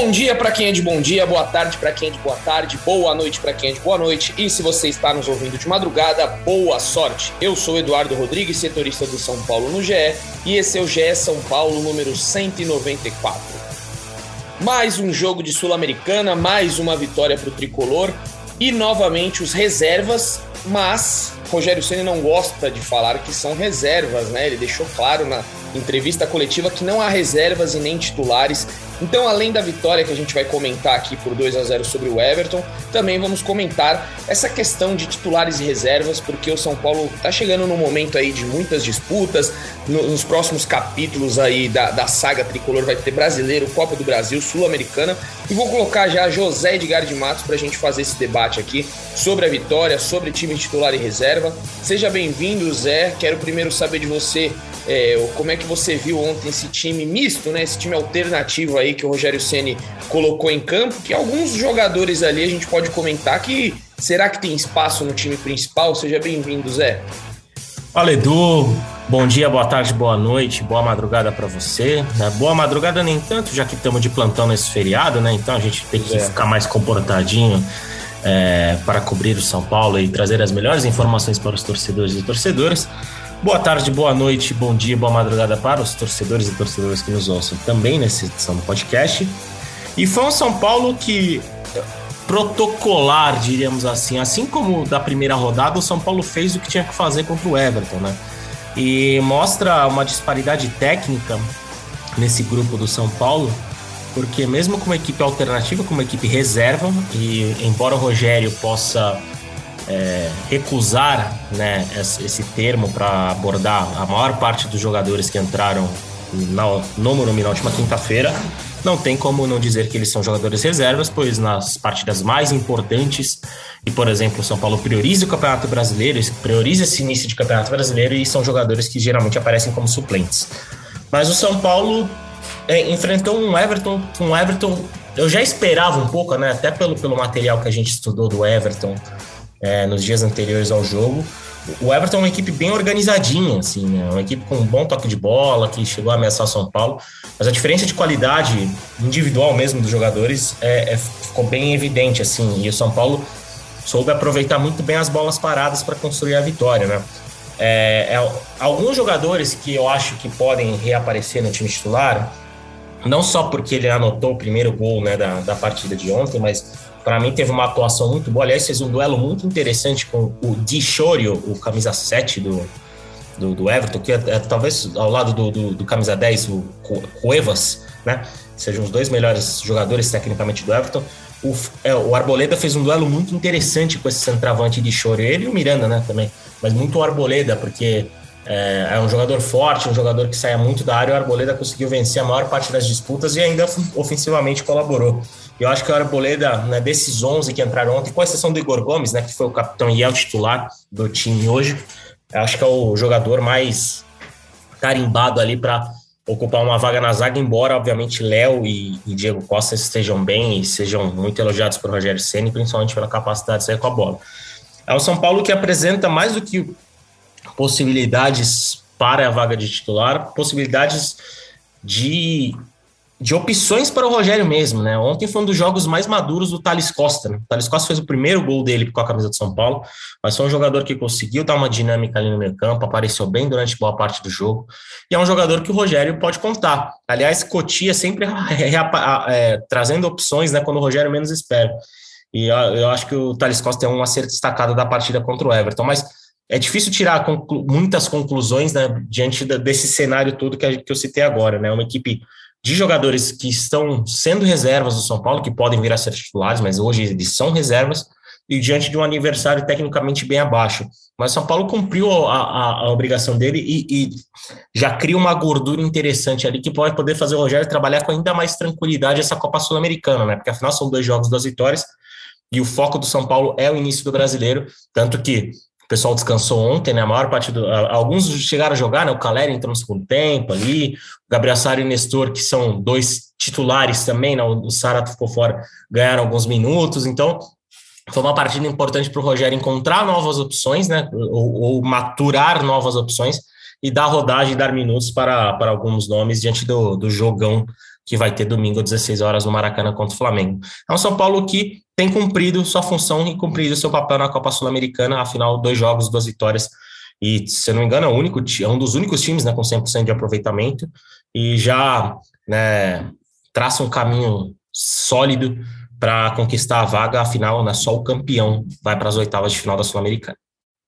Bom dia para quem é de bom dia, boa tarde para quem é de boa tarde, boa noite para quem é de boa noite. E se você está nos ouvindo de madrugada, boa sorte. Eu sou Eduardo Rodrigues, setorista do São Paulo no GE, e esse é o GE São Paulo número 194. Mais um jogo de Sul-Americana, mais uma vitória para o tricolor e novamente os reservas, mas Rogério Ceni não gosta de falar que são reservas, né? Ele deixou claro na entrevista coletiva que não há reservas e nem titulares então, além da vitória que a gente vai comentar aqui por 2 a 0 sobre o Everton, também vamos comentar essa questão de titulares e reservas, porque o São Paulo está chegando num momento aí de muitas disputas. nos próximos capítulos aí da, da saga tricolor vai ter brasileiro, Copa do Brasil, Sul-Americana. E vou colocar já José Edgar de Matos para a gente fazer esse debate aqui sobre a vitória, sobre time titular e reserva. Seja bem-vindo, Zé. Quero primeiro saber de você é, como é que você viu ontem esse time misto, né? Esse time alternativo aí que o Rogério Ceni colocou em campo, que alguns jogadores ali a gente pode comentar que será que tem espaço no time principal? Seja bem-vindo, Zé. Fala, Edu. Bom dia, boa tarde, boa noite, boa madrugada para você. Né? Boa madrugada nem tanto, já que estamos de plantão nesse feriado, né? Então a gente tem que é. ficar mais comportadinho é, para cobrir o São Paulo e trazer as melhores informações para os torcedores e torcedoras. Boa tarde, boa noite, bom dia, boa madrugada para os torcedores e torcedoras que nos ouçam também nessa edição do podcast. E foi um São Paulo que protocolar, diríamos assim, assim como da primeira rodada, o São Paulo fez o que tinha que fazer contra o Everton, né? E mostra uma disparidade técnica nesse grupo do São Paulo, porque mesmo com uma equipe alternativa, com uma equipe reserva, e embora o Rogério possa é, recusar né, esse termo para abordar a maior parte dos jogadores que entraram no, no Morumbi na última quinta-feira. Não tem como não dizer que eles são jogadores reservas, pois nas partidas mais importantes, e por exemplo, o São Paulo prioriza o Campeonato Brasileiro, prioriza esse início de Campeonato Brasileiro e são jogadores que geralmente aparecem como suplentes. Mas o São Paulo é, enfrentou um Everton, um Everton. Eu já esperava um pouco, né? Até pelo, pelo material que a gente estudou do Everton é, nos dias anteriores ao jogo. O Everton é uma equipe bem organizadinha, assim, né? uma equipe com um bom toque de bola, que chegou a ameaçar São Paulo, mas a diferença de qualidade individual mesmo dos jogadores é, é, ficou bem evidente, assim, e o São Paulo soube aproveitar muito bem as bolas paradas para construir a vitória, né? É, é, alguns jogadores que eu acho que podem reaparecer no time titular, não só porque ele anotou o primeiro gol né, da, da partida de ontem, mas para mim teve uma atuação muito boa. Aliás, fez um duelo muito interessante com o Di Chorio, o camisa 7 do, do, do Everton, que é, é, talvez ao lado do, do, do, camisa 10, o Cuevas, né? Sejam os dois melhores jogadores tecnicamente do Everton. O, é, o Arboleda fez um duelo muito interessante com esse centroavante de Chorio, ele e o Miranda, né, também. Mas muito o Arboleda, porque é, é, um jogador forte, um jogador que saia muito da área. O Arboleda conseguiu vencer a maior parte das disputas e ainda ofensivamente colaborou. Eu acho que o Arboleda, né, desses 11 que entraram ontem, com exceção do Igor Gomes, né, que foi o capitão e é o titular do time hoje, acho que é o jogador mais carimbado ali para ocupar uma vaga na zaga, embora, obviamente, Léo e, e, Diego Costa estejam bem e sejam muito elogiados por Rogério Senna, principalmente pela capacidade de sair com a bola. É o São Paulo que apresenta mais do que possibilidades para a vaga de titular, possibilidades de de opções para o Rogério mesmo, né? Ontem foi um dos jogos mais maduros do Thales Costa. Né? O Thales Costa fez o primeiro gol dele com a camisa do São Paulo, mas foi um jogador que conseguiu dar uma dinâmica ali no meio campo, apareceu bem durante boa parte do jogo, e é um jogador que o Rogério pode contar. Aliás, Cotia sempre é, é, trazendo opções né, quando o Rogério menos espera. E eu, eu acho que o Thales Costa é um acerto destacado da partida contra o Everton, mas é difícil tirar conclu muitas conclusões né, diante desse cenário todo que, que eu citei agora, né? Uma equipe de jogadores que estão sendo reservas do São Paulo, que podem vir a ser titulares, mas hoje eles são reservas, e diante de um aniversário tecnicamente bem abaixo. Mas São Paulo cumpriu a, a, a obrigação dele e, e, já cria uma gordura interessante ali que pode poder fazer o Rogério trabalhar com ainda mais tranquilidade essa Copa Sul-Americana, né? Porque afinal são dois jogos, duas vitórias, e o foco do São Paulo é o início do brasileiro, tanto que o pessoal descansou ontem, né? A maior parte do. Alguns chegaram a jogar, né? O Caleri entrou no segundo tempo ali, o Gabriel Sara e o Nestor, que são dois titulares também, né? O Sara ficou fora, ganharam alguns minutos. Então, foi uma partida importante para o Rogério encontrar novas opções, né? Ou, ou, maturar novas opções. e dar rodagem, dar minutos para, para alguns nomes diante do, do jogão que vai ter domingo às 16 horas no Maracanã contra o Flamengo. É um São Paulo que tem cumprido sua função e cumprido seu papel na Copa Sul-Americana, afinal, dois jogos, duas vitórias, e, se eu não me engano, é, único, é um dos únicos times né, com 100% de aproveitamento, e já né, traça um caminho sólido para conquistar a vaga, afinal, né, só o campeão vai para as oitavas de final da Sul-Americana.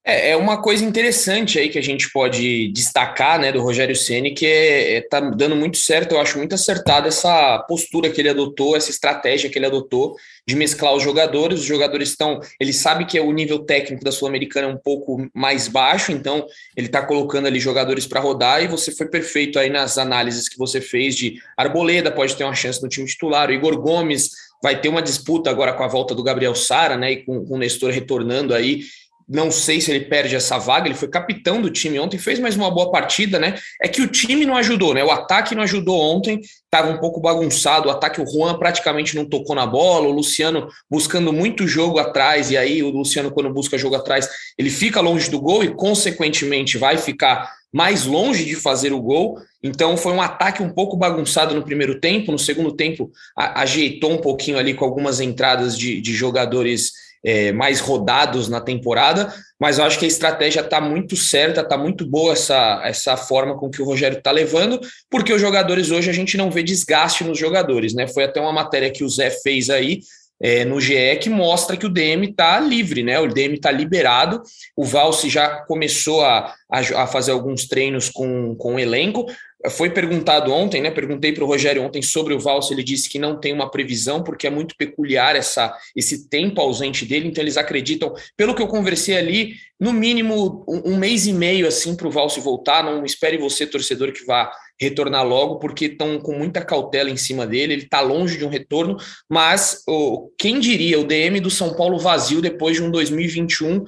É, é uma coisa interessante aí que a gente pode destacar, né, do Rogério Ceni, que é, é, tá dando muito certo. Eu acho muito acertada essa postura que ele adotou, essa estratégia que ele adotou de mesclar os jogadores. Os jogadores estão, ele sabe que o nível técnico da Sul-Americana é um pouco mais baixo, então ele está colocando ali jogadores para rodar. E você foi perfeito aí nas análises que você fez de Arboleda pode ter uma chance no time titular, o Igor Gomes vai ter uma disputa agora com a volta do Gabriel Sara, né, e com, com o Nestor retornando aí não sei se ele perde essa vaga, ele foi capitão do time ontem, fez mais uma boa partida, né? É que o time não ajudou, né? O ataque não ajudou ontem, estava um pouco bagunçado, o ataque, o Juan praticamente não tocou na bola, o Luciano buscando muito jogo atrás, e aí o Luciano, quando busca jogo atrás, ele fica longe do gol e, consequentemente, vai ficar mais longe de fazer o gol. Então foi um ataque um pouco bagunçado no primeiro tempo, no segundo tempo ajeitou um pouquinho ali com algumas entradas de, de jogadores é, mais rodados na temporada, mas eu acho que a estratégia está muito certa, está muito boa essa, essa forma com que o Rogério está levando, porque os jogadores hoje a gente não vê desgaste nos jogadores, né? Foi até uma matéria que o Zé fez aí é, no GE que mostra que o DM está livre, né? O DM está liberado. O Valse já começou a, a, a, fazer alguns treinos com, com o elenco. Foi perguntado ontem, né? Perguntei para o Rogério ontem sobre o Valse, ele disse que não tem uma previsão, porque é muito peculiar essa, esse tempo ausente dele, então eles acreditam, pelo que eu conversei ali, no mínimo um, um mês e meio assim para o Valse voltar. Não espere você, torcedor, que vá retornar logo, porque estão com muita cautela em cima dele, ele está longe de um retorno, mas oh, quem diria o DM do São Paulo vazio depois de um 2021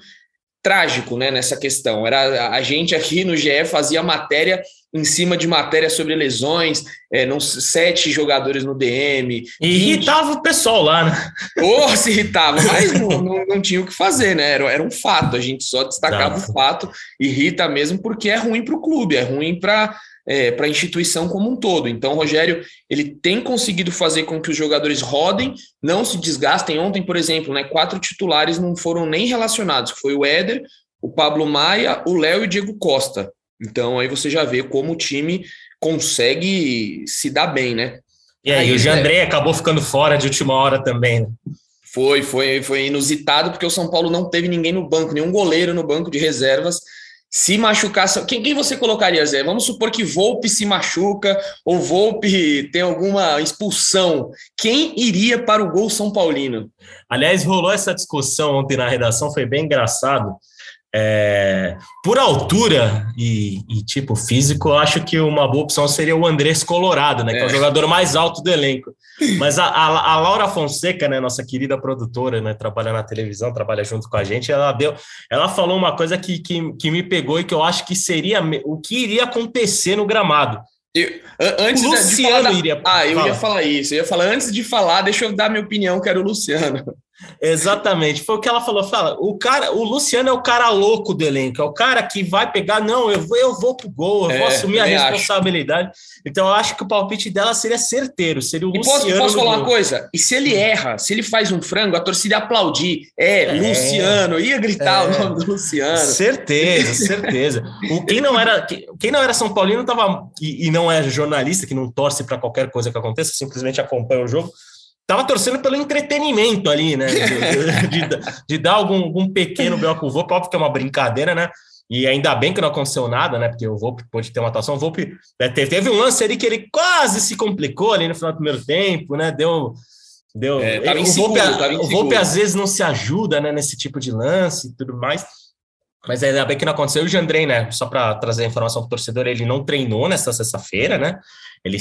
trágico né, nessa questão. Era a gente aqui no GE fazia matéria em cima de matéria sobre lesões, é, não, sete jogadores no DM. E 20... irritava o pessoal lá, né? Ou se irritava, mas não, não, não, tinha o que fazer, né? Era, era um fato, a gente só destacava o fato, irrita mesmo porque é ruim para o clube, é ruim para é, para a instituição como um todo. Então, o Rogério ele tem conseguido fazer com que os jogadores rodem, não se desgastem. Ontem, por exemplo, né, quatro titulares não foram nem relacionados, que foi o Éder, o Pablo Maia, o Léo e o Diego Costa. Então, aí você já vê como o time consegue se dar bem, né? E aí, aí o Jandré é... acabou ficando fora de última hora também, né? Foi, foi, foi inusitado, porque o São Paulo não teve ninguém no banco, nenhum goleiro no banco de reservas se machucar, quem, quem você colocaria, Zé? Vamos supor que Volpe se machuca ou Volpe tem alguma expulsão. Quem iria para o gol São Paulino? Aliás, rolou essa discussão ontem na redação, foi bem engraçado. É, por altura e, e, tipo físico, eu acho que uma boa opção seria o Andrés Colorado, né? Que é o é. jogador mais alto do elenco. Mas a, a, a, Laura Fonseca, né, nossa querida produtora, né, trabalha na televisão, trabalha junto com a gente, ela deu, ela falou uma coisa que, que, que me pegou e que eu acho que seria o que iria acontecer no gramado. Eu, antes o Luciano de falar, iria. Ah, eu Fala. ia falar isso. Eu ia falar antes de falar, deixa eu dar minha opinião, que era o Luciano. Exatamente, foi o que ela falou. Fala, o cara, o Luciano é o cara louco do elenco, é o cara que vai pegar, não, eu vou, eu vou pro gol, eu é, vou assumir a responsabilidade. Acho. Então eu acho que o palpite dela seria certeiro, seria o e Luciano. Posso, posso falar gol. uma coisa? E se ele erra, se ele faz um frango, a torcida aplaudir. É, é Luciano, ia gritar é, o nome do Luciano. Certeza, certeza. O, quem não era, quem não era São Paulino tava e, e não é jornalista, que não torce para qualquer coisa que aconteça, simplesmente acompanha o jogo tava torcendo pelo entretenimento ali, né? De, de, de dar algum, algum pequeno B.O. pro Volpe, óbvio que é uma brincadeira, né? E ainda bem que não aconteceu nada, né? Porque o Volpe pôde ter uma atuação. O Volpe né, teve, um lance ali que ele quase se complicou ali no final do primeiro tempo, né? Deu. Deu, é, o, Volpe, o Volpe às vezes não se ajuda né, nesse tipo de lance e tudo mais. Mas ainda bem que não aconteceu. O Jandrei, né? Só para trazer a informação para o torcedor, ele não treinou nessa sexta-feira, né? Ele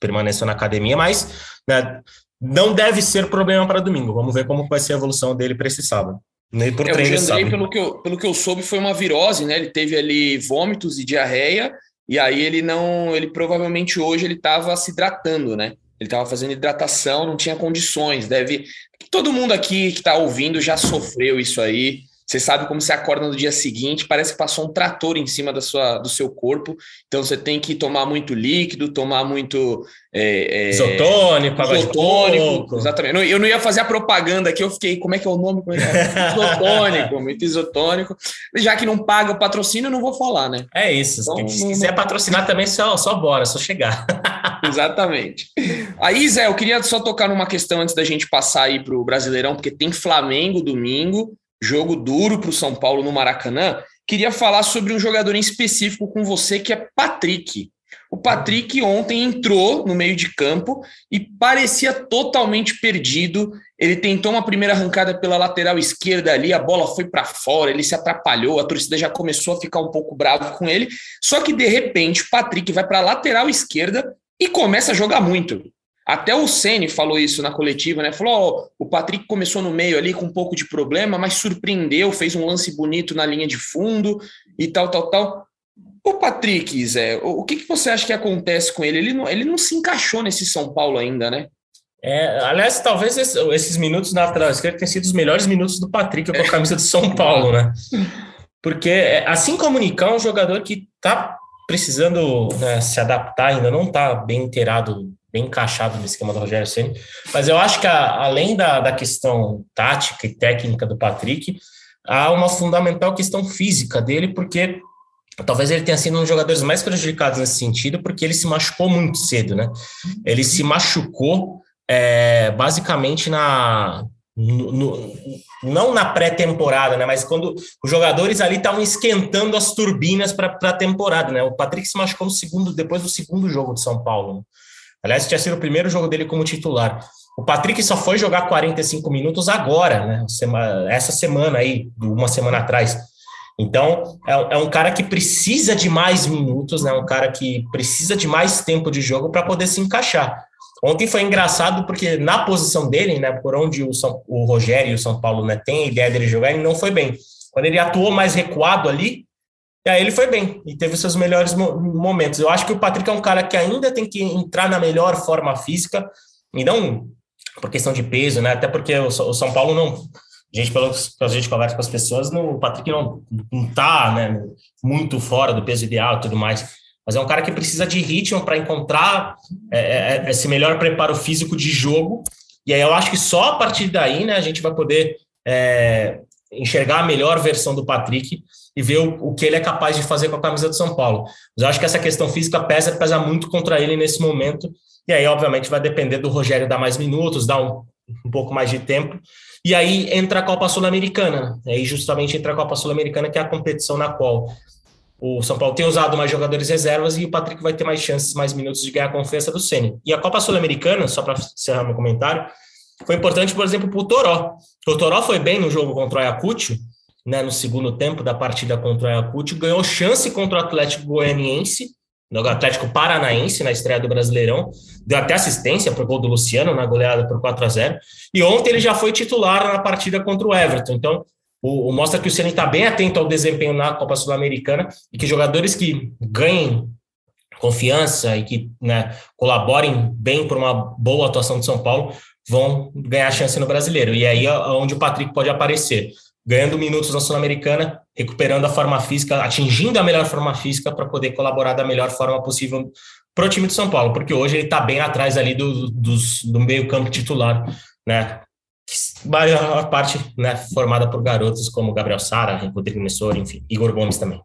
permaneceu na academia, mas né, não deve ser problema para domingo. Vamos ver como vai ser a evolução dele para esse sábado. Nem por é, treino o Jandrei, pelo que, eu, pelo que eu soube, foi uma virose, né? Ele teve ali vômitos e diarreia, e aí ele não. Ele provavelmente hoje ele estava se hidratando, né? Ele estava fazendo hidratação, não tinha condições. Deve. Todo mundo aqui que está ouvindo já sofreu isso aí. Você sabe como você acorda no dia seguinte, parece que passou um trator em cima da sua, do seu corpo. Então você tem que tomar muito líquido, tomar muito. É, é, isotônico, isotônico. Exatamente. Eu não ia fazer a propaganda aqui, eu fiquei, como é que é o nome? É? Isotônico, muito isotônico. Já que não paga o patrocínio, eu não vou falar, né? É isso. Então, se quiser patrocinar também, só, só bora, só chegar. Exatamente. Aí, Zé, eu queria só tocar numa questão antes da gente passar aí para o Brasileirão, porque tem Flamengo domingo jogo duro para o São Paulo no Maracanã. Queria falar sobre um jogador em específico com você, que é Patrick. O Patrick ontem entrou no meio de campo e parecia totalmente perdido. Ele tentou uma primeira arrancada pela lateral esquerda ali, a bola foi para fora, ele se atrapalhou, a torcida já começou a ficar um pouco bravo com ele. Só que de repente o Patrick vai para a lateral esquerda e começa a jogar muito. Até o Ceni falou isso na coletiva, né? Falou: oh, o Patrick começou no meio ali com um pouco de problema, mas surpreendeu, fez um lance bonito na linha de fundo e tal, tal, tal. O Patrick, Zé, o que, que você acha que acontece com ele? Ele não, ele não se encaixou nesse São Paulo ainda, né? É, aliás, talvez esses minutos na lateral esquerda tenham sido os melhores minutos do Patrick com a camisa de São Paulo, né? Porque, é, assim como o Nicão, é um jogador que tá precisando né, se adaptar, ainda não tá bem inteirado bem encaixado no esquema do Rogério Ceni. Mas eu acho que a, além da, da questão tática e técnica do Patrick, há uma fundamental questão física dele, porque talvez ele tenha sido um dos jogadores mais prejudicados nesse sentido, porque ele se machucou muito cedo, né? Ele se machucou é, basicamente na no, no, não na pré-temporada, né? Mas quando os jogadores ali estavam esquentando as turbinas para a temporada, né? O Patrick se machucou no segundo, depois do segundo jogo de São Paulo. Né? Aliás, tinha sido o primeiro jogo dele como titular. O Patrick só foi jogar 45 minutos agora, né? Essa semana aí, uma semana atrás. Então, é, é um cara que precisa de mais minutos, né? Um cara que precisa de mais tempo de jogo para poder se encaixar. Ontem foi engraçado porque na posição dele, né, por onde o, São, o Rogério e o São Paulo né, tem a ideia dele jogar, ele não foi bem. Quando ele atuou mais recuado ali, e aí ele foi bem e teve seus melhores momentos. Eu acho que o Patrick é um cara que ainda tem que entrar na melhor forma física, e não por questão de peso, né? Até porque o São Paulo não. A gente, pelo que a gente conversa com as pessoas, no, o Patrick não, não tá né, muito fora do peso ideal e tudo mais. Mas é um cara que precisa de ritmo para encontrar é, é, é, esse melhor preparo físico de jogo. E aí eu acho que só a partir daí né, a gente vai poder é, enxergar a melhor versão do Patrick e ver o, o, que ele é capaz de fazer com a camisa do São Paulo. Mas eu acho que essa questão física pesa, pesa muito contra ele nesse momento, e aí, obviamente, vai depender do Rogério dar mais minutos, dar um, um pouco mais de tempo. E aí entra a Copa Sul-Americana. Aí justamente entra a Copa Sul-Americana, que é a competição na qual o São Paulo tem usado mais jogadores reservas e o Patrick vai ter mais chances, mais minutos de ganhar a confiança do Ceni. E a Copa Sul-Americana, só para encerrar meu comentário, foi importante, por exemplo, para o Toró. O Toró foi bem no jogo contra o Ayacucho, né, no segundo tempo da partida contra o Ayacucho, ganhou chance contra o Atlético Goianiense, no Atlético Paranaense, na estreia do Brasileirão, deu até assistência para o gol do Luciano, na goleada por 4 a 0 e ontem ele já foi titular na partida contra o Everton, então o, o mostra que o Ceni está bem atento ao desempenho na Copa Sul-Americana e que jogadores que ganhem confiança e que né, colaborem bem para uma boa atuação de São Paulo vão ganhar chance no Brasileiro, e aí é onde o Patrick pode aparecer ganhando minutos na Sul-Americana, recuperando a forma física, atingindo a melhor forma física para poder colaborar da melhor forma possível para o time de São Paulo, porque hoje ele está bem atrás ali do, do, do meio-campo titular, né? A parte né, formada por garotos como Gabriel Sara, Rodrigo Messor, enfim, Igor Gomes também.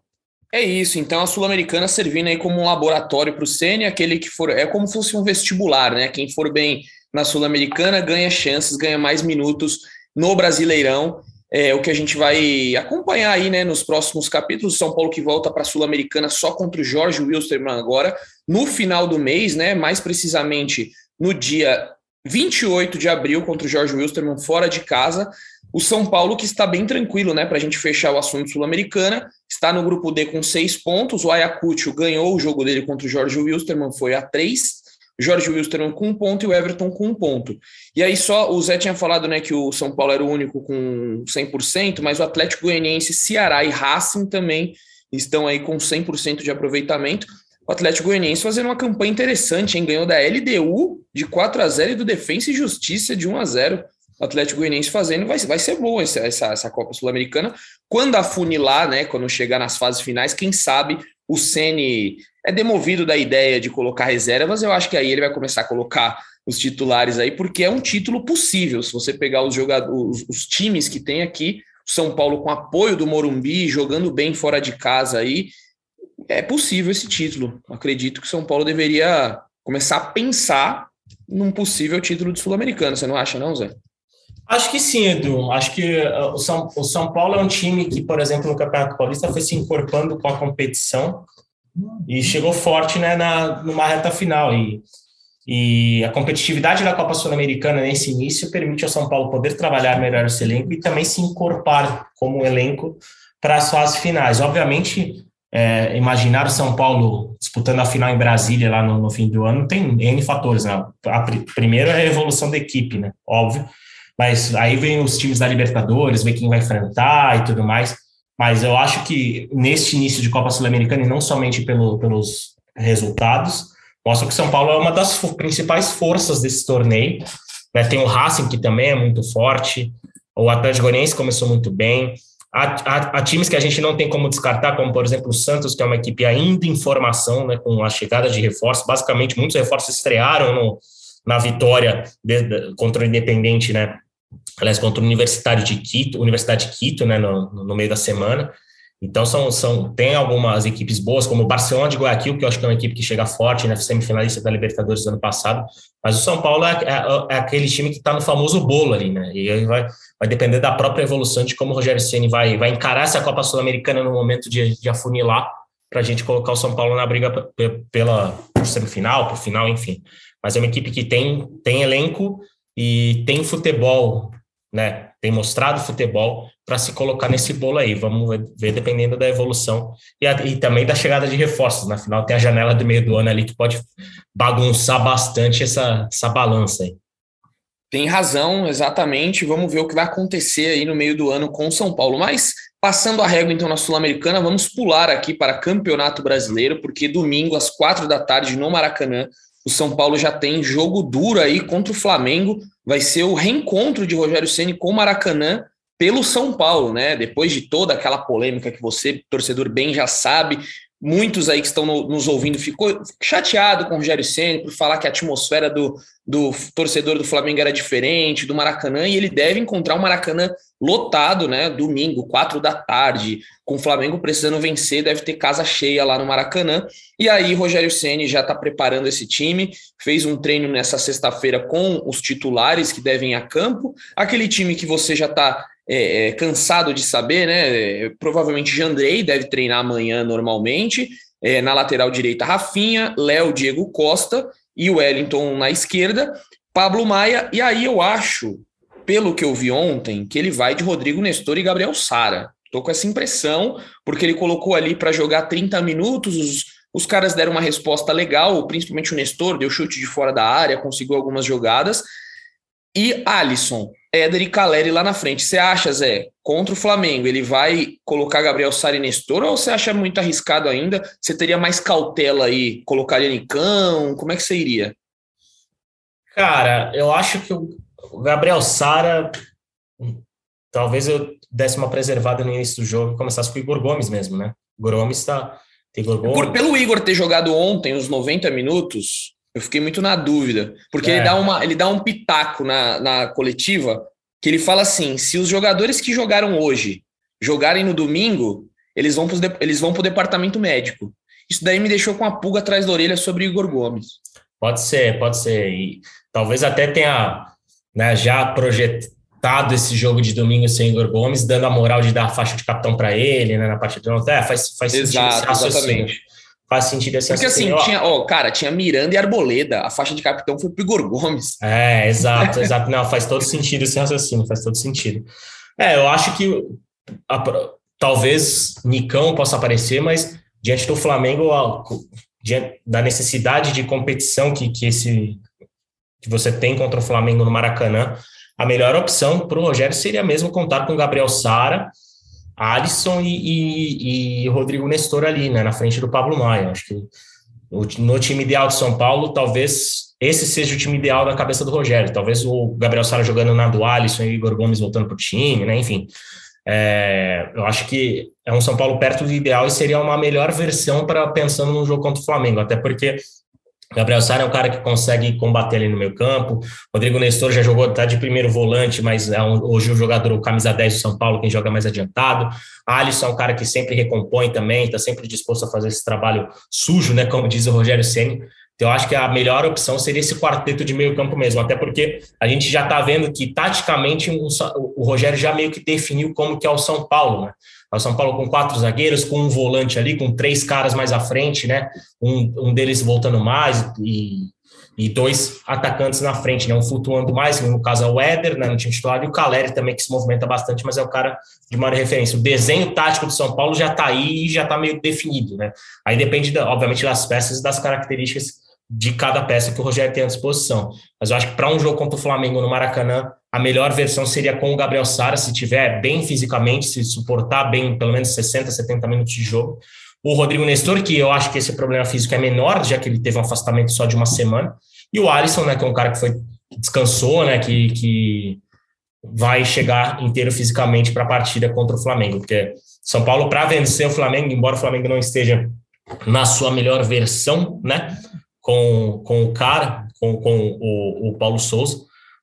É isso, então a Sul-Americana servindo aí como um laboratório para o Sene, aquele que for. É como se fosse um vestibular, né? Quem for bem na Sul-Americana ganha chances, ganha mais minutos no Brasileirão é, o que a gente vai acompanhar aí né, nos próximos capítulos. São Paulo que volta para a Sul-Americana só contra o Jorge Wilstermann agora, no final do mês, né, mais precisamente no dia 28 de abril, contra o Jorge Wilstermann fora de casa. O São Paulo que está bem tranquilo, né, para a gente fechar o assunto sul-americana, está no grupo D com seis pontos. O Ayacucho ganhou o jogo dele contra o Jorge Wilstermann, foi a três. Jorge Wilstermann com um ponto e o Everton com um ponto. E aí só, o Zé tinha falado né, que o São Paulo era o único com 100%, mas o Atlético Goianiense, Ceará e Racing também estão aí com 100% de aproveitamento. O Atlético Goianiense fazendo uma campanha interessante, hein? ganhou da LDU de 4 a 0 e do Defensa e Justiça de 1 a 0 o Atlético Goianiense fazendo, vai, vai ser boa essa, essa, essa Copa Sul-Americana. Quando afunilar, né, quando chegar nas fases finais, quem sabe o Ceni é demovido da ideia de colocar reservas, eu acho que aí ele vai começar a colocar os titulares aí, porque é um título possível. Se você pegar os jogadores, os, times que tem aqui, São Paulo com apoio do Morumbi, jogando bem fora de casa aí, é possível esse título. Acredito que São Paulo deveria começar a pensar num possível título de Sul-Americano. Você não acha, não, Zé? Acho que sim, Edu. Acho que uh, o São, o São Paulo é um time que, por exemplo, no Campeonato Paulista foi se incorporando com a competição e chegou forte né, na, numa reta final. E, e a competitividade da Copa Sul-Americana nesse início permite ao São Paulo poder trabalhar melhor esse elenco e também se incorporar como elenco para as fases finais. Obviamente, é, imaginar o São Paulo disputando a final em Brasília lá no, no fim do ano tem N fatores. Né? A, primeiro é a evolução da equipe, né? óbvio, mas aí vem os times da Libertadores, ver quem vai enfrentar e tudo mais. Mas eu acho que neste início de Copa Sul-Americana, e não somente pelo, pelos resultados, mostra que São Paulo é uma das principais forças desse torneio. Né? Tem o Racing, que também é muito forte, o Atlético Goianiense começou muito bem, Há, há, há, times que a gente não tem como descartar, como por exemplo o Santos, que é uma equipe ainda em formação, né, com a chegada de reforços. Basicamente, muitos reforços estrearam no, na vitória de, de, contra o Independente, né? Aliás, contra o Universitário de Quito, Universidade de Quito, né, no, no meio da semana. Então, são, são, tem algumas equipes boas, como o Barcelona de Guayaquil, que eu acho que é uma equipe que chega forte, né, semifinalista da Libertadores do ano passado, mas o São Paulo é, é, é aquele time que está no famoso bolo ali, né, e vai, vai depender da própria evolução de como o Rogério Ceni vai, vai encarar essa Copa Sul-Americana no momento de, de afunilar, para a gente colocar o São Paulo na briga pela semifinal, por final, enfim. Mas é uma equipe que tem, tem elenco e tem futebol, né, tem mostrado futebol, para se colocar nesse bolo aí. Vamos ver, dependendo da evolução e, a, e, também da chegada de reforços. Na final, tem a janela do meio do ano ali que pode bagunçar bastante essa, essa balança aí. Tem razão, exatamente. Vamos ver o que vai acontecer aí no meio do ano com o São Paulo. Mas, passando a régua então na Sul-Americana, vamos pular aqui para Campeonato Brasileiro, porque domingo, às quatro da tarde, no Maracanã, o São Paulo já tem jogo duro aí contra o Flamengo. Vai ser o reencontro de Rogério Ceni com o Maracanã pelo São Paulo, né? Depois de toda aquela polêmica que você, torcedor, bem já sabe, muitos aí que estão no, nos ouvindo ficou chateado com o Rogério Ceni por falar que a atmosfera do, do torcedor do Flamengo era diferente, do Maracanã, e ele deve encontrar um Maracanã lotado, né? Domingo, quatro da tarde, com o Flamengo precisando vencer, deve ter casa cheia lá no Maracanã. E aí, Rogério Ceni já está preparando esse time, fez um treino nessa sexta-feira com os titulares que devem ir a campo, aquele time que você já está é, é, cansado de saber, né? Provavelmente Jandrei deve treinar amanhã normalmente. É, na lateral direita, Rafinha, Léo, Diego Costa e Wellington na esquerda, Pablo Maia. E aí eu acho, pelo que eu vi ontem, que ele vai de Rodrigo Nestor e Gabriel Sara. Tô com essa impressão, porque ele colocou ali para jogar 30 minutos, os, os caras deram uma resposta legal, principalmente o Nestor, deu chute de fora da área, conseguiu algumas jogadas. E Alisson, Éder e Caleri lá na frente. Você acha, Zé, contra o Flamengo, ele vai colocar Gabriel Sari Nestor ou você acha muito arriscado ainda? Você teria mais cautela aí, colocaria Nicão? Como é que você iria? Cara, eu acho que o Gabriel Sara, talvez eu desse uma preservada no início do jogo e começasse com o Igor Gomes mesmo, né? O Igor Gomes está. Por, pelo Igor ter jogado ontem os 90 minutos, eu fiquei muito na dúvida, porque é. ele, dá uma, ele dá um pitaco na, na coletiva que ele fala assim: se os jogadores que jogaram hoje jogarem no domingo, eles vão para eles vão o departamento médico. Isso daí me deixou com a pulga atrás da orelha sobre o Igor Gomes. Pode ser, pode ser. E talvez até tenha né, já projetado esse jogo de domingo sem Igor Gomes, dando a moral de dar a faixa de capitão para ele, né, na partida. É, faz, faz Exato, sentido exatamente faz sentido esse Porque assim, tinha, ó, cara, tinha Miranda e Arboleda, a faixa de capitão foi pro Igor Gomes. É, exato, exato. Não, faz todo sentido esse raciocínio, faz todo sentido. É, eu acho que a, talvez Nicão possa aparecer, mas diante do Flamengo, a, diante da necessidade de competição que, que, esse, que você tem contra o Flamengo no Maracanã, a melhor opção para o Rogério seria mesmo contar com o Gabriel Sara Alisson e, e, e, Rodrigo Nestor ali, né, na frente do Pablo Maia. Acho que no time ideal de São Paulo, talvez esse seja o time ideal na cabeça do Rogério. Talvez o Gabriel Sara jogando na do Alisson e o Igor Gomes voltando para o time, né? Enfim, é, eu acho que é um São Paulo perto do ideal e seria uma melhor versão para pensando no jogo contra o Flamengo, até porque Gabriel Sara é um cara que consegue combater ali no meio campo. Rodrigo Nestor já jogou, tá de primeiro volante, mas é um, hoje o jogador, o camisa 10 do São Paulo, quem joga mais adiantado. Alisson é um cara que sempre recompõe também, está sempre disposto a fazer esse trabalho sujo, né? Como diz o Rogério Ceni. Então, eu acho que a melhor opção seria esse quarteto de meio campo mesmo, até porque a gente já está vendo que, taticamente, o Rogério já meio que definiu como que é o São Paulo, né? É o São Paulo com quatro zagueiros, com um volante ali, com três caras mais à frente, né? Um, um deles voltando mais e, e dois atacantes na frente, né? Um flutuando mais, no caso é o Éder, né, no time titular, e o Caleri também, que se movimenta bastante, mas é o cara de maior referência. O desenho tático do São Paulo já está aí e já está meio definido, né? Aí depende, obviamente, das peças e das características de cada peça que o Rogério tem à disposição. Mas eu acho que para um jogo contra o Flamengo no Maracanã, a melhor versão seria com o Gabriel Sara, se tiver bem fisicamente, se suportar bem pelo menos 60, 70 minutos de jogo. O Rodrigo Nestor, que eu acho que esse problema físico é menor, já que ele teve um afastamento só de uma semana. E o Alisson, né, que é um cara que foi descansou, né, que, que vai chegar inteiro fisicamente para a partida contra o Flamengo, porque São Paulo para vencer o Flamengo, embora o Flamengo não esteja na sua melhor versão, né, com, com o cara, com, com o, o Paulo Souza,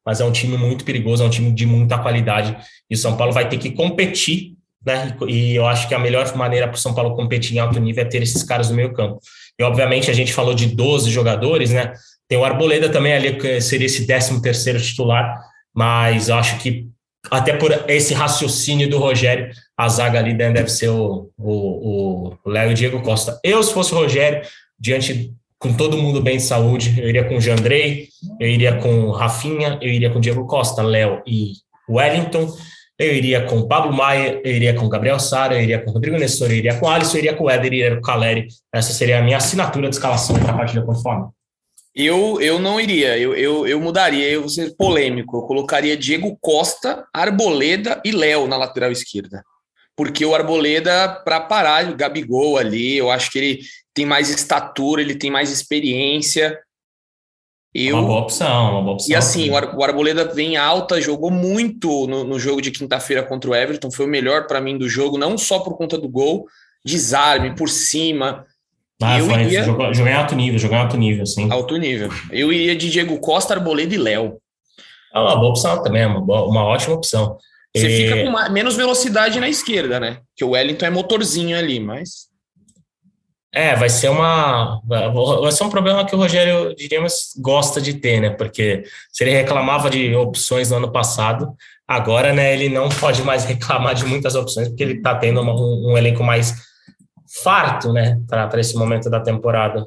mas é um time muito perigoso, é um time de muita qualidade, e o São Paulo vai ter que competir, né? E eu acho que a melhor maneira para o São Paulo competir em alto nível é ter esses caras no meio campo. E obviamente a gente falou de 12 jogadores, né? Tem o Arboleda também ali, que seria esse 13 terceiro titular, mas eu acho que até por esse raciocínio do Rogério, a zaga ali deve ser o Léo e Diego Costa. Eu, se fosse o Rogério, diante com todo mundo bem de saúde, eu iria com o Jandrei, eu iria com o Rafinha, eu iria com o Diego Costa, Léo e Wellington, eu iria com o Pablo Maia, eu iria com o Gabriel Sara, eu iria com o Rodrigo Nestor, eu iria com o Alisson, eu iria com o Éder, eu iria com o Caleri. Essa seria a minha assinatura de escalação para a partida conforme. Eu, eu não iria, eu, eu, eu mudaria, eu vou ser polêmico. Eu colocaria Diego Costa, Arboleda e Léo na lateral esquerda. Porque o Arboleda, para parar o Gabigol ali, eu acho que ele tem mais estatura, ele tem mais experiência. Eu... Uma boa opção, uma boa opção. E assim, o Arboleda vem alta, jogou muito no, no jogo de quinta-feira contra o Everton, foi o melhor para mim do jogo, não só por conta do gol, desarme por cima. Ah, eu foi, iria... jogou, jogou em alto nível, jogou em alto nível, sim. Alto nível. Eu iria de Diego Costa, Arboleda e Léo. É uma boa opção também, uma, boa, uma ótima opção. Você e... fica com menos velocidade na esquerda, né? Que o Wellington é motorzinho ali, mas. É, vai ser uma vai ser um problema que o Rogério diríamos gosta de ter, né? Porque se ele reclamava de opções no ano passado, agora, né, ele não pode mais reclamar de muitas opções porque ele está tendo uma, um, um, elenco mais farto, né, para esse momento da temporada.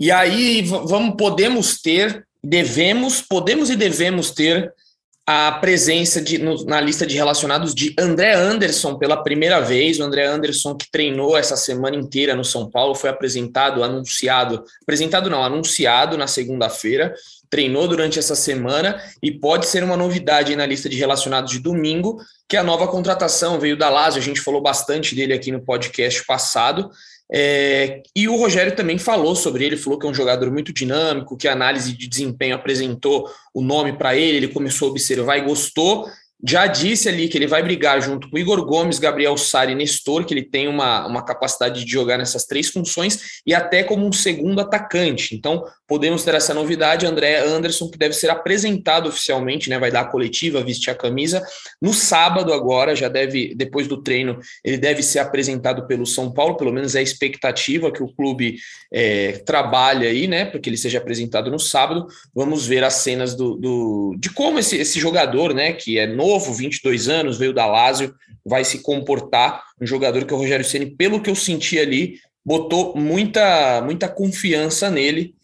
E aí vamos podemos ter, devemos, podemos e devemos ter a presença de, no, na lista de relacionados de André Anderson pela primeira vez. O André Anderson, que treinou essa semana inteira no São Paulo, foi apresentado, anunciado, apresentado não, anunciado na segunda-feira, treinou durante essa semana e pode ser uma novidade na lista de relacionados de domingo, que é a nova contratação veio da Lazio, a gente falou bastante dele aqui no podcast passado. É, e o Rogério também falou sobre ele, falou que é um jogador muito dinâmico, que a análise de desempenho apresentou o nome para ele, ele começou a observar e gostou, já disse ali que ele vai brigar junto com Igor Gomes, Gabriel Sari e Nestor, que ele tem uma, uma capacidade de jogar nessas três funções e até como um segundo atacante. Então, podemos ter essa novidade. André Anderson, que deve ser apresentado oficialmente, né? Vai dar a coletiva, vestir a camisa. No sábado, agora, já deve, depois do treino, ele deve ser apresentado pelo São Paulo, pelo menos é a expectativa que o clube é, trabalha aí, né? Porque ele seja apresentado no sábado. Vamos ver as cenas do, do de como esse, esse jogador, né? Que é novo novo, 22 anos, veio da Lazio, vai se comportar. Um jogador que o Rogério Ceni, pelo que eu senti ali, botou muita, muita confiança nele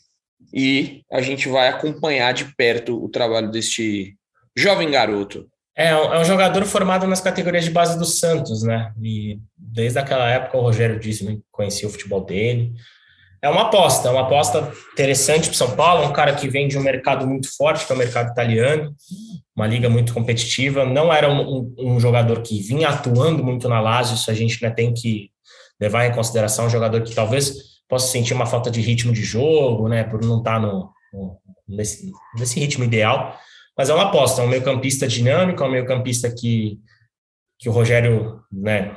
e a gente vai acompanhar de perto o trabalho deste jovem garoto. É, é um jogador formado nas categorias de base do Santos, né? E desde aquela época o Rogério disse conhecia o futebol dele. É uma aposta, é uma aposta interessante para São Paulo, um cara que vem de um mercado muito forte, que é o mercado italiano, uma liga muito competitiva. Não era um, um, jogador que vinha atuando muito na Lazio, isso a gente né, tem que levar em consideração. Um jogador que talvez posso sentir uma falta de ritmo de jogo, né, por não estar tá no, no nesse, nesse ritmo ideal. Mas é uma aposta, é um meio-campista dinâmico, é um meio-campista que, que o Rogério né,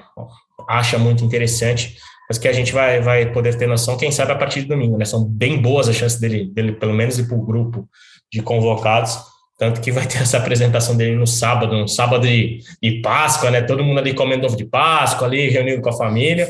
acha muito interessante, mas que a gente vai, vai poder ter noção, quem sabe, a partir de domingo. Né? São bem boas as chances dele, dele pelo menos, ir para o grupo de convocados. Tanto que vai ter essa apresentação dele no sábado, no sábado de, de Páscoa, né? Todo mundo ali comendo ovo de Páscoa, ali reunido com a família.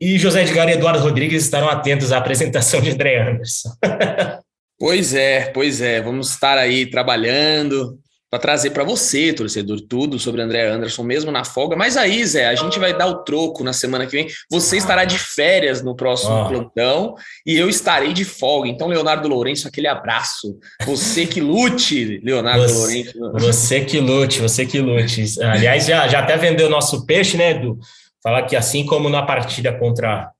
E José Edgar e Eduardo Rodrigues estarão atentos à apresentação de André Anderson. Pois é, pois é. Vamos estar aí trabalhando para trazer para você, torcedor, tudo sobre André Anderson, mesmo na folga. Mas aí, Zé, a gente vai dar o troco na semana que vem. Você estará de férias no próximo oh. plantão e eu estarei de folga. Então, Leonardo Lourenço, aquele abraço. Você que lute, Leonardo você, Lourenço. Você que lute, você que lute. Aliás, já, já até vendeu o nosso peixe, né, Edu? Falar que assim como na partida contra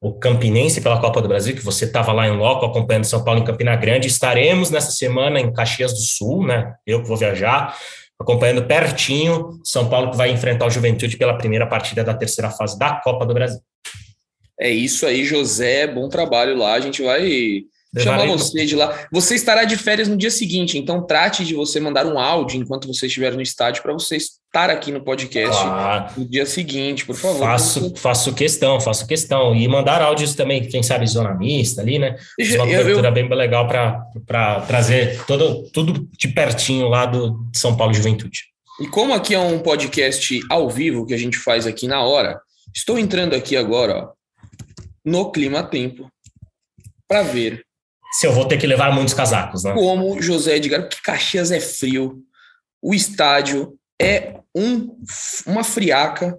o Campinense pela Copa do Brasil, que você estava lá em loco acompanhando São Paulo em Campina Grande. Estaremos nessa semana em Caxias do Sul, né? Eu que vou viajar, acompanhando pertinho São Paulo que vai enfrentar o Juventude pela primeira partida da terceira fase da Copa do Brasil. É isso aí, José. Bom trabalho lá. A gente vai Chama você de lá. Você estará de férias no dia seguinte, então trate de você mandar um áudio enquanto você estiver no estádio para você estar aqui no podcast ah, no dia seguinte, por favor. Faço, faço questão, faço questão. E mandar áudios também, quem sabe, zona mista ali, né? Uma cobertura eu... bem legal para trazer todo, tudo de pertinho lá do São Paulo Juventude. E como aqui é um podcast ao vivo que a gente faz aqui na hora, estou entrando aqui agora ó, no Clima Tempo para ver se eu vou ter que levar muitos casacos, né? Como José Edgar, porque Caxias é frio, o estádio é um, uma friaca.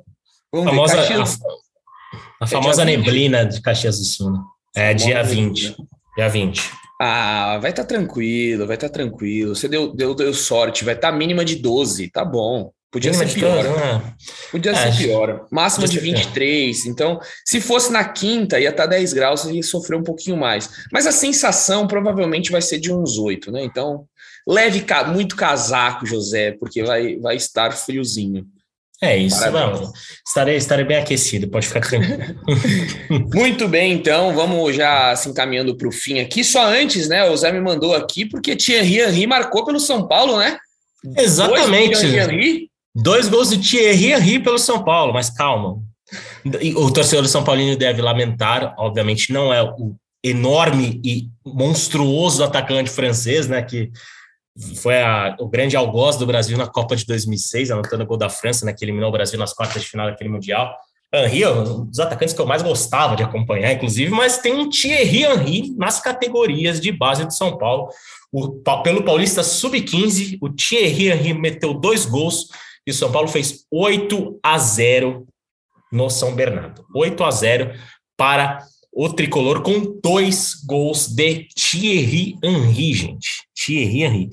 Vamos famosa, ver, Caxias, a, a é famosa neblina de Caxias do Sul. Né? É dia 20. Dia 20. Ah, vai estar tá tranquilo, vai estar tá tranquilo. Você deu, deu, deu sorte, vai estar tá mínima de 12, tá bom. Podia ser pior. Né? Podia é, ser pior. Máxima de 23. Então, se fosse na quinta, ia estar 10 graus, ia sofrer um pouquinho mais. Mas a sensação provavelmente vai ser de uns 8, né? Então, leve muito casaco, José, porque vai, vai estar friozinho. É isso, vamos. Estarei, estarei bem aquecido, pode ficar tranquilo. Muito bem, então, vamos já se encaminhando para o fim aqui. Só antes, né? O Zé me mandou aqui, porque Thierry Henry marcou pelo São Paulo, né? Exatamente. Thierry Henry Dois gols de Thierry Henry pelo São Paulo, mas calma. O torcedor do São Paulino deve lamentar, obviamente não é o enorme e monstruoso atacante francês, né, que foi a, o grande algoz do Brasil na Copa de 2006, anotando o gol da França, né, que eliminou o Brasil nas quartas de final daquele Mundial. Henry um dos atacantes que eu mais gostava de acompanhar, inclusive, mas tem um Thierry Henry nas categorias de base do São Paulo. O, pelo Paulista Sub-15, o Thierry Henry meteu dois gols e o São Paulo fez 8 a 0 no São Bernardo. 8 a 0 para o tricolor com dois gols de Thierry Henry, gente. Thierry Henry.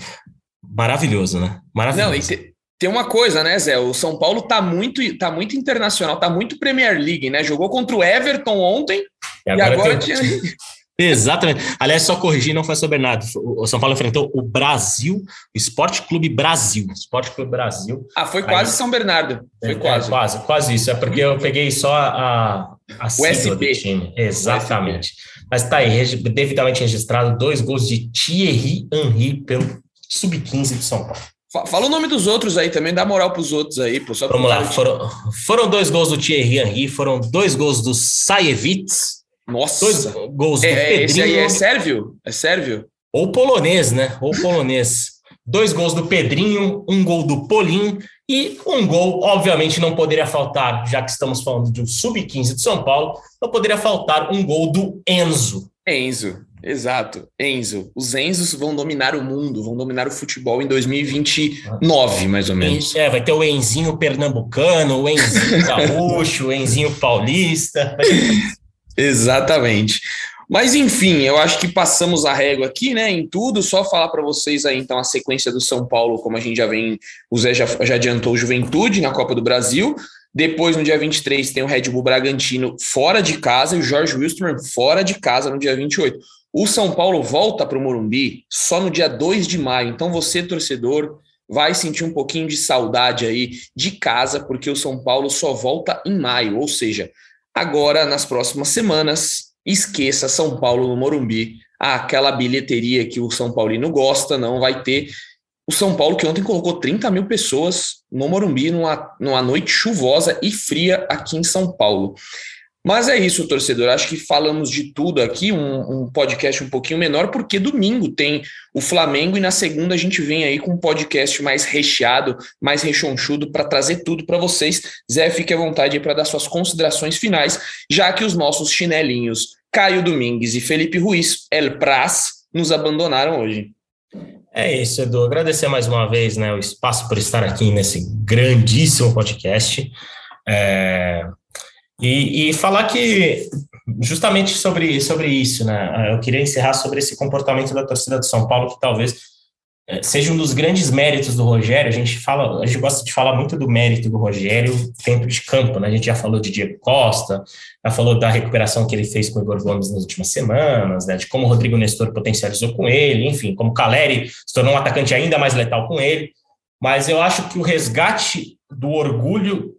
Maravilhoso, né? Maravilhoso. Não, te, tem uma coisa, né, Zé? O São Paulo tá muito, tá muito internacional, tá muito Premier League, né? Jogou contra o Everton ontem e agora, e agora tem... tinha... Exatamente. Aliás, só corrigir, não foi sobre Bernardo. O São Paulo enfrentou o Brasil, o Esporte Clube Brasil. Esporte Clube Brasil. Ah, foi quase Aí, São Bernardo. Foi é, quase. É, quase, quase isso. É porque eu peguei só a, a sigla do time. Exatamente. Mas tá aí, devidamente registrado, dois gols de Thierry Henry pelo Sub-15 de São Paulo. Fala o nome dos outros aí também, dá moral para os outros aí. Pô, Vamos lá, foram, foram dois gols do Thierry Henry, foram dois gols do Sayevitz, nossa! Dois gols é, do Pedrinho. Esse aí é sérvio? É sérvio? Ou polonês, né? Ou polonês. Dois gols do Pedrinho, um gol do Polim e um gol, obviamente, não poderia faltar, já que estamos falando de um sub-15 de São Paulo, não poderia faltar um gol do Enzo. Enzo, exato, Enzo. Os Enzos vão dominar o mundo, vão dominar o futebol em 2029, mais ou menos. É, vai ter o Enzinho pernambucano, o Enzinho gaúcho, o Enzinho paulista. Exatamente. Mas enfim, eu acho que passamos a régua aqui, né? Em tudo, só falar para vocês aí então a sequência do São Paulo, como a gente já vem, o Zé já, já adiantou Juventude na Copa do Brasil. Depois, no dia 23, tem o Red Bull Bragantino fora de casa e o Jorge Wilstermann fora de casa no dia 28. O São Paulo volta para o Morumbi só no dia 2 de maio. Então, você, torcedor, vai sentir um pouquinho de saudade aí de casa, porque o São Paulo só volta em maio. Ou seja, Agora, nas próximas semanas, esqueça São Paulo no Morumbi. Ah, aquela bilheteria que o São Paulino gosta, não vai ter. O São Paulo, que ontem colocou 30 mil pessoas no Morumbi, numa, numa noite chuvosa e fria aqui em São Paulo. Mas é isso, torcedor. Acho que falamos de tudo aqui, um, um, podcast um pouquinho menor, porque domingo tem o Flamengo e na segunda a gente vem aí com um podcast mais recheado, mais rechonchudo para trazer tudo para vocês. Zé, fique à vontade para dar suas considerações finais, já que os nossos chinelinhos Caio Domingues e Felipe Ruiz, El Praz, nos abandonaram hoje. É isso, Edu. Agradecer mais uma vez né, o espaço por estar aqui nesse grandíssimo podcast. É, e, e, falar que justamente sobre, sobre isso, né? Eu queria encerrar sobre esse comportamento da torcida do São Paulo, que talvez seja um dos grandes méritos do Rogério. A gente fala, a gente gosta de falar muito do mérito do Rogério dentro de campo, né? A gente já falou de Diego Costa, já falou da recuperação que ele fez com o Igor Gomes nas últimas semanas, né? De como o Rodrigo Nestor potencializou com ele, enfim, como o Caleri se tornou um atacante ainda mais letal com ele. Mas eu acho que o resgate do orgulho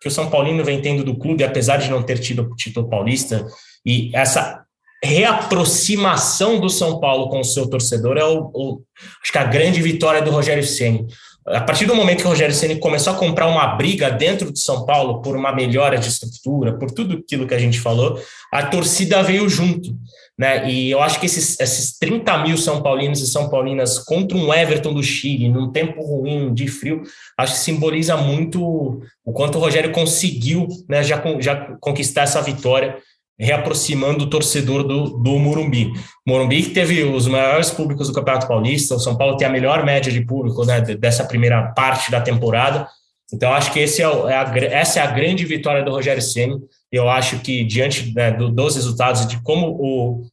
que o São Paulino vem tendo do clube, apesar de não ter tido o título paulista, e essa reaproximação do São Paulo com o seu torcedor é o, o acho que a grande vitória do Rogério Ceni. A partir do momento que o Rogério Ceni começou a comprar uma briga dentro de São Paulo por uma melhora de estrutura, por tudo aquilo que a gente falou, a torcida veio junto. Né? E eu acho que esses, esses 30 mil São Paulinos e São Paulinas contra um Everton do Chile, num tempo ruim, de frio, acho que simboliza muito o quanto o Rogério conseguiu né, já, já conquistar essa vitória, reaproximando o torcedor do, do Morumbi. Morumbi que teve os maiores públicos do Campeonato Paulista, o São Paulo tem a melhor média de público né, dessa primeira parte da temporada. Então, acho que esse é, é a, essa é a grande vitória do Rogério Ceni eu acho que, diante né, do, dos resultados de como o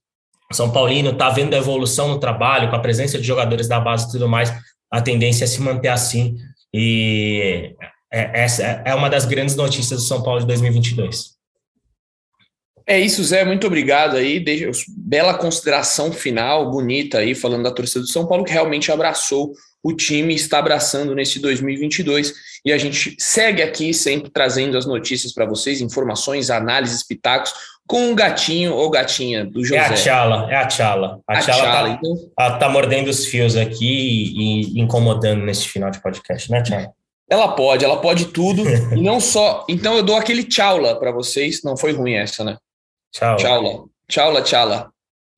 São Paulino está vendo a evolução no trabalho, com a presença de jogadores da base e tudo mais, a tendência é se manter assim. E é, essa é uma das grandes notícias do São Paulo de 2022. É isso, Zé. Muito obrigado aí. Deixa, bela consideração final, bonita aí, falando da torcida do São Paulo, que realmente abraçou o time está abraçando nesse 2022 e a gente segue aqui sempre trazendo as notícias para vocês, informações, análises, pitacos com o gatinho ou gatinha do José. É a Tchala, é a Tchala. A, a Tchala, Tchala tá, então... tá mordendo os fios aqui e, incomodando nesse final de podcast, né, Tchala? Ela pode, ela pode tudo e não só. Então eu dou aquele tchaula para vocês. Não foi ruim essa, né? Tchau. Tchaula. Tchaula, tchala.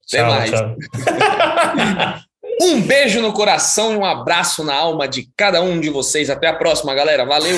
Até mais. Um beijo no coração e um abraço na alma de cada um de vocês. Até a próxima, galera. Valeu!